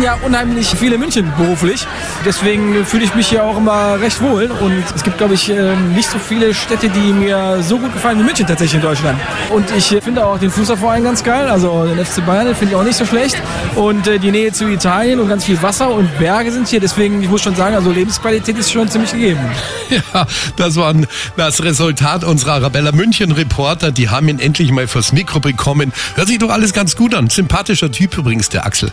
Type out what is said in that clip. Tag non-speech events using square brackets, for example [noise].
Bin ja unheimlich viel in München beruflich. Deswegen fühle ich mich hier auch immer recht wohl. Und es gibt, glaube ich, äh, nicht so viele Städte, die mir so gut gefallen wie München tatsächlich in Deutschland. Und ich finde auch den Fußballverein ganz geil. Also den FC Bayern finde ich auch nicht so schlecht. Und äh, die Nähe zu Italien und ganz viel Wasser und Berge sind hier. Deswegen, ich muss schon sagen, also Lebensqualität ist schon ziemlich gegeben. [laughs] Ja, das war das Resultat unserer Arabella München Reporter. Die haben ihn endlich mal fürs Mikro bekommen. Hört sich doch alles ganz gut an. Sympathischer Typ übrigens, der Axel.